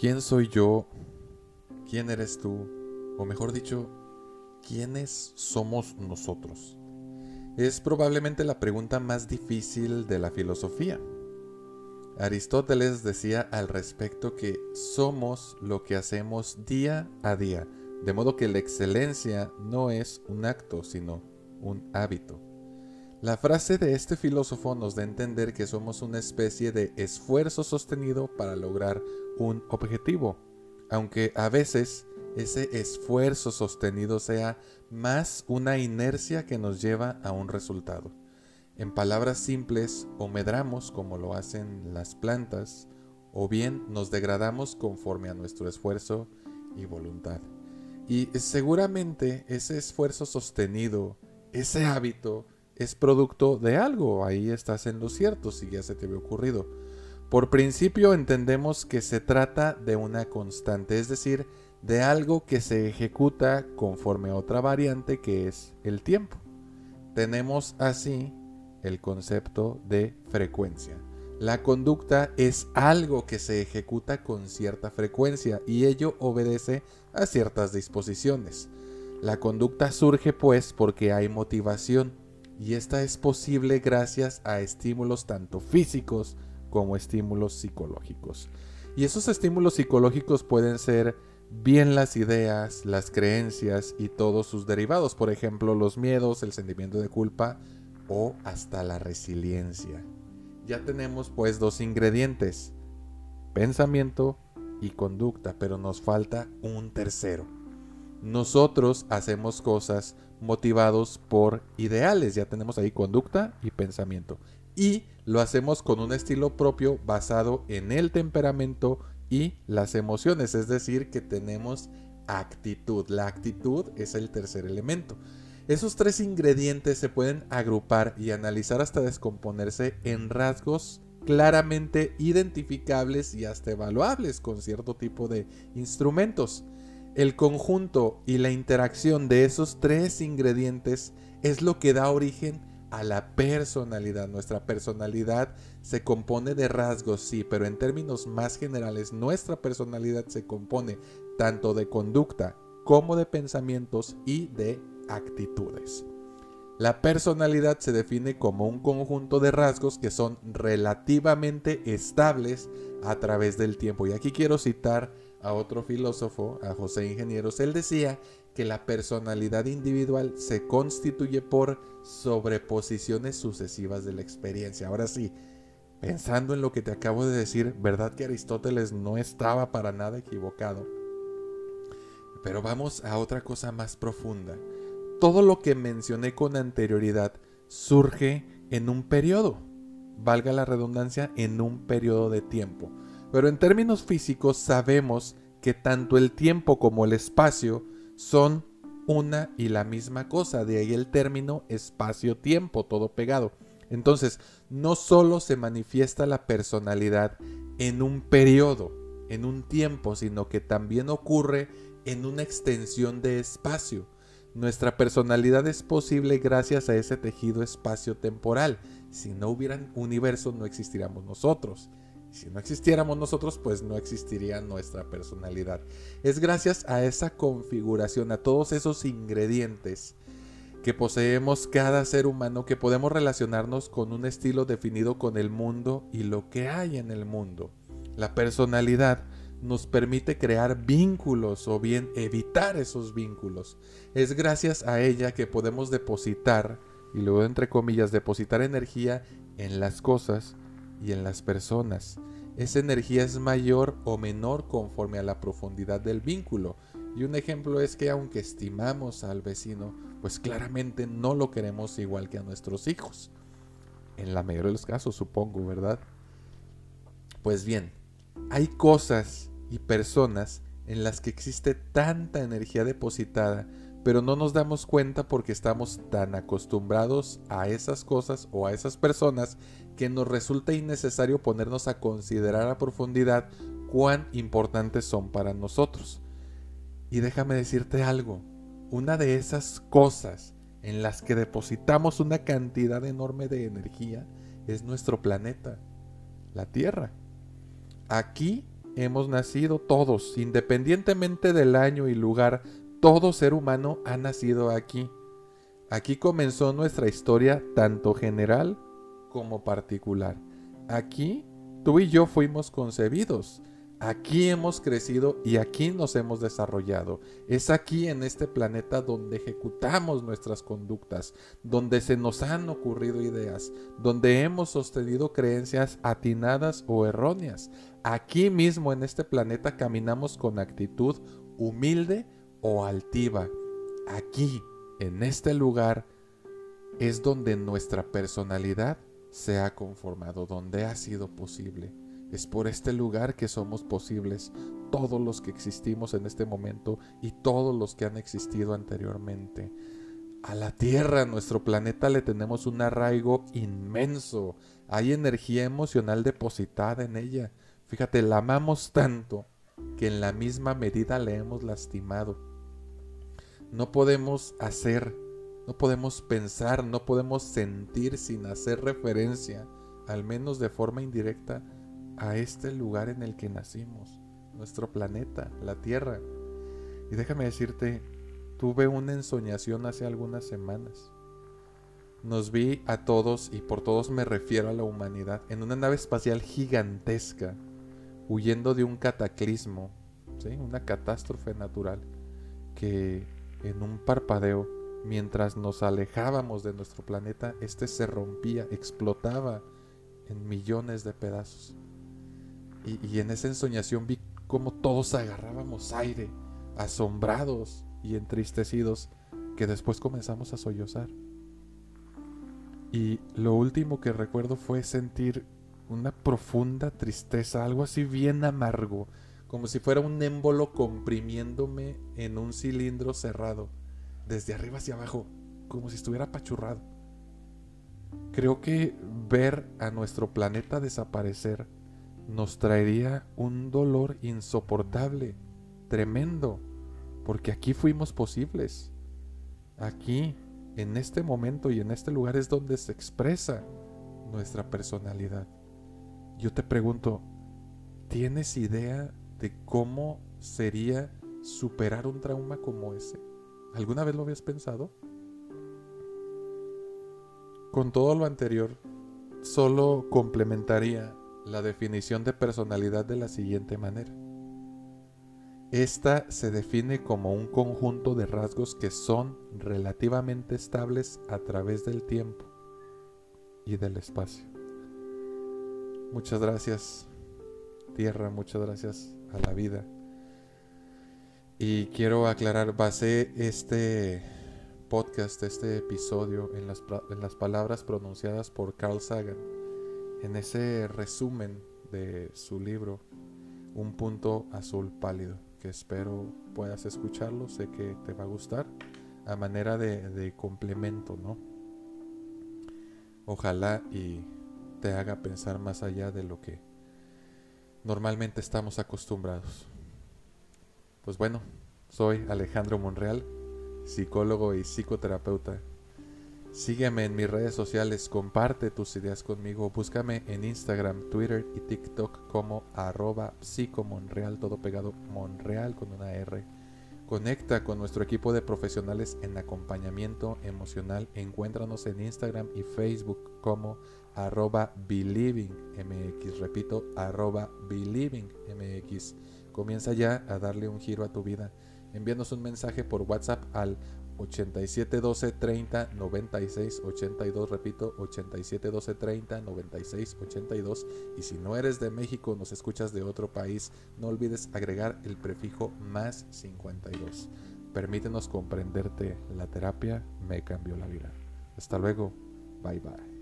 ¿Quién soy yo? ¿Quién eres tú? O mejor dicho, ¿quiénes somos nosotros? Es probablemente la pregunta más difícil de la filosofía. Aristóteles decía al respecto que somos lo que hacemos día a día, de modo que la excelencia no es un acto, sino un hábito. La frase de este filósofo nos da a entender que somos una especie de esfuerzo sostenido para lograr un objetivo, aunque a veces ese esfuerzo sostenido sea más una inercia que nos lleva a un resultado. En palabras simples, o medramos como lo hacen las plantas, o bien nos degradamos conforme a nuestro esfuerzo y voluntad. Y seguramente ese esfuerzo sostenido, ese hábito, es producto de algo. Ahí estás en lo cierto si ya se te había ocurrido. Por principio entendemos que se trata de una constante, es decir, de algo que se ejecuta conforme a otra variante que es el tiempo. Tenemos así el concepto de frecuencia. La conducta es algo que se ejecuta con cierta frecuencia y ello obedece a ciertas disposiciones. La conducta surge pues porque hay motivación y esta es posible gracias a estímulos tanto físicos como estímulos psicológicos. Y esos estímulos psicológicos pueden ser bien las ideas, las creencias y todos sus derivados, por ejemplo los miedos, el sentimiento de culpa o hasta la resiliencia. Ya tenemos pues dos ingredientes, pensamiento y conducta, pero nos falta un tercero. Nosotros hacemos cosas motivados por ideales. Ya tenemos ahí conducta y pensamiento. Y lo hacemos con un estilo propio basado en el temperamento y las emociones. Es decir, que tenemos actitud. La actitud es el tercer elemento. Esos tres ingredientes se pueden agrupar y analizar hasta descomponerse en rasgos claramente identificables y hasta evaluables con cierto tipo de instrumentos. El conjunto y la interacción de esos tres ingredientes es lo que da origen a la personalidad. Nuestra personalidad se compone de rasgos, sí, pero en términos más generales, nuestra personalidad se compone tanto de conducta como de pensamientos y de actitudes. La personalidad se define como un conjunto de rasgos que son relativamente estables a través del tiempo. Y aquí quiero citar a otro filósofo, a José Ingenieros, él decía que la personalidad individual se constituye por sobreposiciones sucesivas de la experiencia. Ahora sí, pensando en lo que te acabo de decir, ¿verdad que Aristóteles no estaba para nada equivocado? Pero vamos a otra cosa más profunda. Todo lo que mencioné con anterioridad surge en un periodo, valga la redundancia, en un periodo de tiempo. Pero en términos físicos sabemos que tanto el tiempo como el espacio son una y la misma cosa, de ahí el término espacio-tiempo, todo pegado. Entonces, no solo se manifiesta la personalidad en un periodo, en un tiempo, sino que también ocurre en una extensión de espacio. Nuestra personalidad es posible gracias a ese tejido espacio-temporal. Si no hubiera universo, no existiríamos nosotros. Si no existiéramos nosotros, pues no existiría nuestra personalidad. Es gracias a esa configuración, a todos esos ingredientes que poseemos cada ser humano que podemos relacionarnos con un estilo definido con el mundo y lo que hay en el mundo. La personalidad nos permite crear vínculos o bien evitar esos vínculos. Es gracias a ella que podemos depositar, y luego entre comillas, depositar energía en las cosas y en las personas. Esa energía es mayor o menor conforme a la profundidad del vínculo. Y un ejemplo es que aunque estimamos al vecino, pues claramente no lo queremos igual que a nuestros hijos. En la mayoría de los casos, supongo, ¿verdad? Pues bien, hay cosas y personas en las que existe tanta energía depositada, pero no nos damos cuenta porque estamos tan acostumbrados a esas cosas o a esas personas que nos resulta innecesario ponernos a considerar a profundidad cuán importantes son para nosotros. Y déjame decirte algo, una de esas cosas en las que depositamos una cantidad enorme de energía es nuestro planeta, la Tierra. Aquí hemos nacido todos, independientemente del año y lugar, todo ser humano ha nacido aquí. Aquí comenzó nuestra historia tanto general como particular. Aquí tú y yo fuimos concebidos. Aquí hemos crecido y aquí nos hemos desarrollado. Es aquí en este planeta donde ejecutamos nuestras conductas, donde se nos han ocurrido ideas, donde hemos sostenido creencias atinadas o erróneas. Aquí mismo en este planeta caminamos con actitud humilde o altiva. Aquí, en este lugar, es donde nuestra personalidad se ha conformado, donde ha sido posible. Es por este lugar que somos posibles todos los que existimos en este momento y todos los que han existido anteriormente. A la Tierra, nuestro planeta, le tenemos un arraigo inmenso. Hay energía emocional depositada en ella. Fíjate, la amamos tanto que en la misma medida le hemos lastimado. No podemos hacer, no podemos pensar, no podemos sentir sin hacer referencia, al menos de forma indirecta, a este lugar en el que nacimos, nuestro planeta, la Tierra. Y déjame decirte, tuve una ensoñación hace algunas semanas. Nos vi a todos, y por todos me refiero a la humanidad, en una nave espacial gigantesca, huyendo de un cataclismo, una catástrofe natural, que en un parpadeo, mientras nos alejábamos de nuestro planeta, este se rompía, explotaba en millones de pedazos. Y, en esa ensoñación vi cómo todos agarrábamos aire, asombrados y entristecidos, que después comenzamos a sollozar. Y lo último que recuerdo fue sentir una profunda tristeza, algo así bien amargo, como si fuera un émbolo comprimiéndome en un cilindro cerrado, desde arriba hacia abajo, como si estuviera apachurrado. Creo que ver a nuestro planeta desaparecer nos traería un dolor insoportable, tremendo, porque aquí fuimos posibles. Aquí, en este momento y en este lugar es donde se expresa nuestra personalidad. Yo te pregunto, ¿tienes idea de cómo sería superar un trauma como ese? ¿Alguna vez lo habías pensado? Con todo lo anterior, solo complementaría la definición de personalidad de la siguiente manera. Esta se define como un conjunto de rasgos que son relativamente estables a través del tiempo y del espacio. Muchas gracias, Tierra, muchas gracias a la vida. Y quiero aclarar, basé este podcast, este episodio, en las, en las palabras pronunciadas por Carl Sagan en ese resumen de su libro, Un punto azul pálido, que espero puedas escucharlo, sé que te va a gustar, a manera de, de complemento, ¿no? Ojalá y te haga pensar más allá de lo que normalmente estamos acostumbrados. Pues bueno, soy Alejandro Monreal, psicólogo y psicoterapeuta Sígueme en mis redes sociales, comparte tus ideas conmigo, búscame en Instagram, Twitter y TikTok como arroba psicomonreal, todo pegado Monreal con una R. Conecta con nuestro equipo de profesionales en acompañamiento emocional. Encuéntranos en Instagram y Facebook como arroba believingmx. Repito, arroba believingmx. Comienza ya a darle un giro a tu vida. Envíanos un mensaje por WhatsApp al 87 12 30 96 82, repito, 87 12 30 96 82. Y si no eres de México, nos escuchas de otro país, no olvides agregar el prefijo más 52. Permítenos comprenderte, la terapia me cambió la vida. Hasta luego, bye bye.